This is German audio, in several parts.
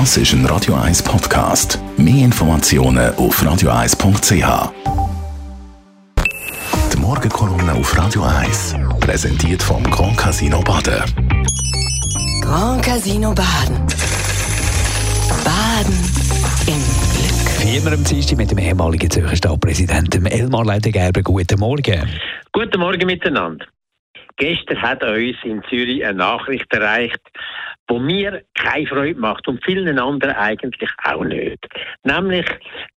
Das ist ein Radio 1 Podcast. Mehr Informationen auf radio1.ch. Die Morgenkolumne auf Radio 1 präsentiert vom Grand Casino Baden. Grand Casino Baden. Baden im Glück. Wie immer am Dienstag mit dem ehemaligen Zürcher Stadtpräsidenten Elmar Leidegerber. Guten Morgen. Guten Morgen miteinander. Gestern hat uns in Zürich eine Nachricht erreicht, wo mir keine Freude macht und vielen anderen eigentlich auch nicht. Nämlich,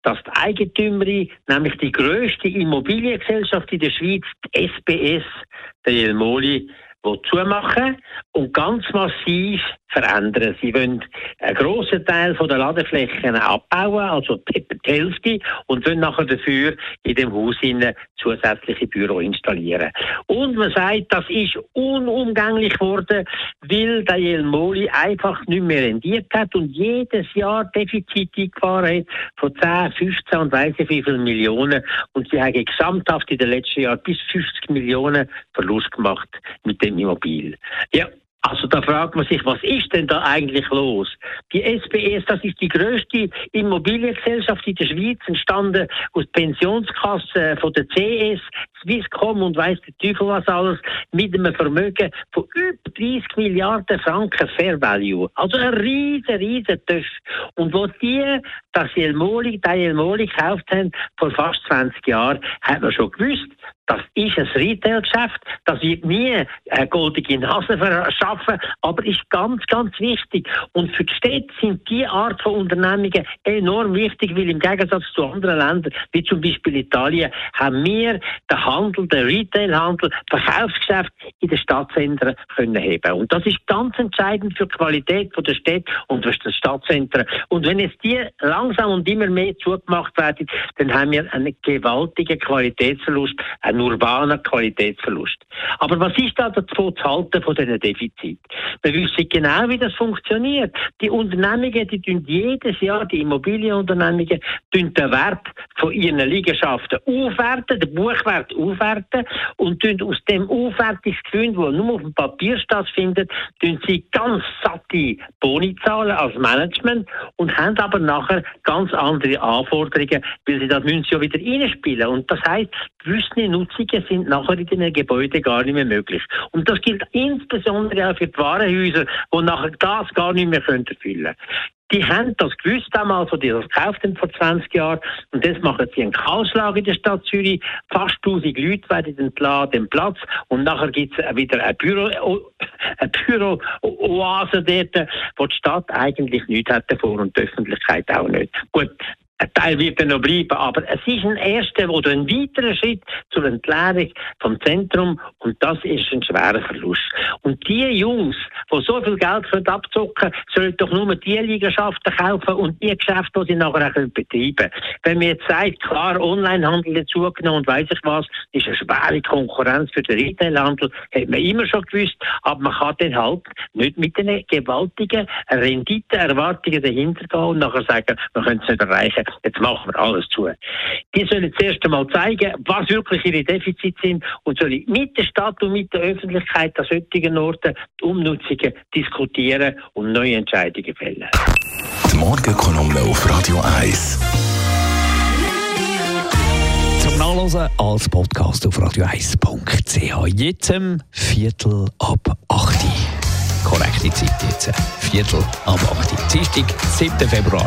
dass die Eigentümerin, nämlich die grösste Immobiliengesellschaft in der Schweiz, die SPS, der Jelmoli, zumachen und ganz massiv verändern. Sie wollen einen grossen Teil der Ladeflächen abbauen, also die Hälfte, und wollen nachher dafür in dem Haus zusätzliche Büro installieren. Und man sagt, das ist unumgänglich geworden, weil der Jelmoli einfach nicht mehr rendiert hat und jedes Jahr Defizit eingefahren hat von 10, 15 und weiss ich wie viele Millionen. Und sie haben gesamthaft in den letzten Jahren bis 50 Millionen Verlust gemacht mit dem Immobil. Ja, also da fragt man sich, was ist denn da eigentlich los? Die SPS, das ist die größte Immobiliengesellschaft in der Schweiz, entstanden aus Pensionskassen von der CS, Swisscom und weiss der Teufel was alles, mit einem Vermögen von über 30 Milliarden Franken Fair Value. Also ein riesen, riesen Töff. Und wo die das Jelmoli, die Jelmoli gekauft haben, vor fast 20 Jahren, hat man schon gewusst, das ist ein Retailgeschäft, das wird nie eine goldige Nase verschaffen, aber ist ganz, ganz wichtig. Und für die Städte sind die Art von Unternehmungen enorm wichtig, weil im Gegensatz zu anderen Ländern, wie zum Beispiel Italien, haben wir den Handel, den Retailhandel, Verkaufsgeschäft in den Stadtzentren können heben. Und das ist ganz entscheidend für die Qualität der Städte und für das Stadtzentren. Und wenn jetzt die langsam und immer mehr zugemacht werden, dann haben wir einen gewaltigen Qualitätsverlust, einen urbanen Qualitätsverlust. Aber was ist da davon zu halten von diesen Defizit? Wir wissen genau, wie das funktioniert. Die Unternehmungen, die tun jedes Jahr, die Immobilienunternehmungen, tun den Wert von ihren Liegenschaften aufwerten, den Buchwert aufwerten und tun aus dem Aufwertungsgewinn, das nur auf dem Papier stattfindet, tun sie ganz satte Boni zahlen als Management und haben aber nachher ganz andere Anforderungen, weil sie das müssen sie ja wieder reinspielen. Und das heißt, gewisse Nutzungen sind nachher in den Gebäuden gar nicht mehr möglich. Und das gilt insbesondere auch für die Warenhäuser, die nachher das gar nicht mehr erfüllen können. Die haben das gewusst damals, als die das gekauft haben vor 20 Jahren. Und jetzt machen sie einen Chaoslag in der Stadt Zürich. Fast 1000 Leute werden entlassen, den Platz. Und nachher gibt es wieder ein Büro, eine Büro-Oase dort, wo die Stadt eigentlich nichts hat davor und die Öffentlichkeit auch nicht. Gut, ein Teil wird dann noch bleiben, aber es ist ein erster oder ein weiterer Schritt zur Entleerung vom Zentrum und das ist ein schwerer Verlust. Und die Jungs, die so viel Geld können abzocken sollen doch nur die Liegenschaften kaufen und die Geschäfte, die sie nachher auch betreiben. Wenn man jetzt sagt, klar, Onlinehandel hat zugenommen und weiss ich was, ist eine schwere Konkurrenz für den Retailhandel, hat man immer schon gewusst, aber man kann dann halt nicht mit den gewaltigen Renditeerwartungen dahinter gehen und nachher sagen, man könnte es nicht erreichen jetzt machen wir alles zu. Die sollen zuerst einmal zeigen, was wirklich ihre Defizite sind und sollen mit der Stadt und mit der Öffentlichkeit an solchen Orten die Umnutzungen diskutieren und neue Entscheidungen fällen. Die Morgenkolumne auf Radio 1. Zum Nachlesen als Podcast auf radio1.ch. Jetzt um Viertel ab 8 Korrekte Zeit jetzt. Viertel ab 8 Dienstag, 7. Februar.